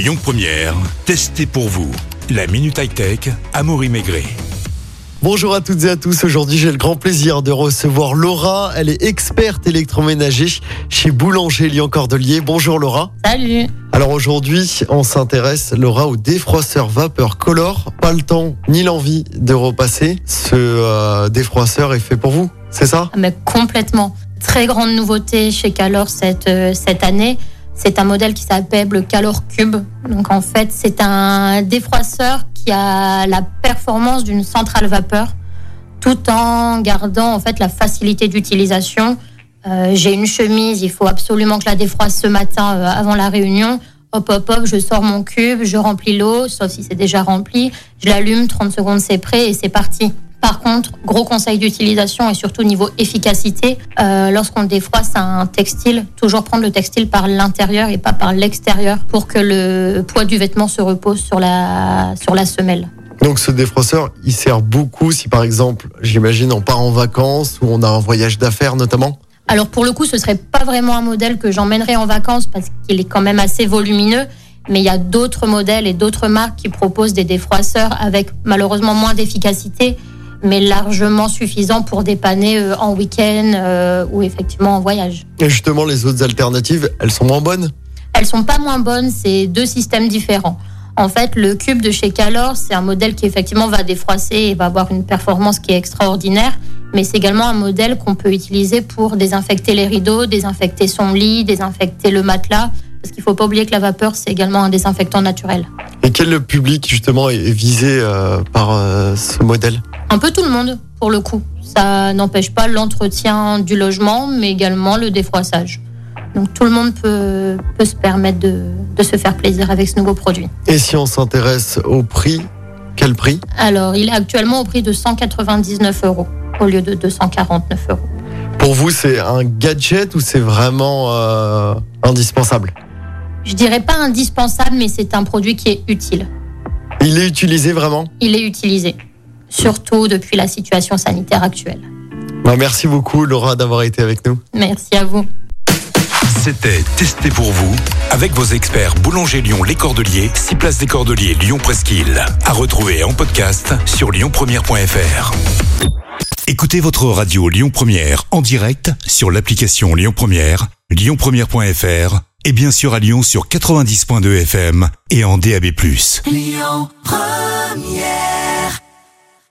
Lyon Première, testez pour vous. La Minute High Tech, Amaury Maigret. Bonjour à toutes et à tous. Aujourd'hui, j'ai le grand plaisir de recevoir Laura. Elle est experte électroménager chez Boulanger Lyon Cordelier. Bonjour Laura. Salut. Alors aujourd'hui, on s'intéresse, Laura, au défroisseur vapeur Color. Pas le temps ni l'envie de repasser. Ce euh, défroisseur est fait pour vous, c'est ça? Ah, Mais complètement. Très grande nouveauté chez Calor cette, euh, cette année. C'est un modèle qui s'appelle le Calor Cube. Donc en fait, c'est un défroisseur qui a la performance d'une centrale vapeur tout en gardant en fait la facilité d'utilisation. Euh, J'ai une chemise, il faut absolument que je la défroisse ce matin euh, avant la réunion. Hop, hop, hop, je sors mon cube, je remplis l'eau, sauf si c'est déjà rempli. Je l'allume, 30 secondes, c'est prêt et c'est parti. Par contre, gros conseil d'utilisation et surtout niveau efficacité, euh, lorsqu'on défroisse un textile, toujours prendre le textile par l'intérieur et pas par l'extérieur pour que le poids du vêtement se repose sur la, sur la semelle. Donc ce défroisseur, il sert beaucoup si par exemple, j'imagine, on part en vacances ou on a un voyage d'affaires notamment? Alors pour le coup, ce serait pas vraiment un modèle que j'emmènerais en vacances parce qu'il est quand même assez volumineux. Mais il y a d'autres modèles et d'autres marques qui proposent des défroisseurs avec malheureusement moins d'efficacité, mais largement suffisant pour dépanner euh, en week-end euh, ou effectivement en voyage. Et justement, les autres alternatives, elles sont moins bonnes? Elles sont pas moins bonnes, c'est deux systèmes différents. En fait, le cube de chez Calor, c'est un modèle qui effectivement va défroisser et va avoir une performance qui est extraordinaire, mais c'est également un modèle qu'on peut utiliser pour désinfecter les rideaux, désinfecter son lit, désinfecter le matelas, parce qu'il faut pas oublier que la vapeur, c'est également un désinfectant naturel. Et quel public justement est visé euh, par euh, ce modèle? Un peu tout le monde, pour le coup. Ça n'empêche pas l'entretien du logement, mais également le défroissage. Donc tout le monde peut, peut se permettre de, de se faire plaisir avec ce nouveau produit. Et si on s'intéresse au prix, quel prix? Alors, il est actuellement au prix de 199 euros au lieu de 249 euros. Pour vous, c'est un gadget ou c'est vraiment euh, indispensable? Je dirais pas indispensable, mais c'est un produit qui est utile. Il est utilisé vraiment? Il est utilisé, surtout depuis la situation sanitaire actuelle. Bah, Merci beaucoup Laura d'avoir été avec nous. Merci à vous. C'était Testé pour vous avec vos experts Boulanger Lyon Les Cordeliers, 6 places des Cordeliers Lyon Presqu'île. À retrouver en podcast sur lyonpremière.fr. Écoutez votre radio Lyon Première en direct sur l'application Lyon Première, lyonpremière.fr et bien sûr à Lyon sur 90.2 FM et en DAB+.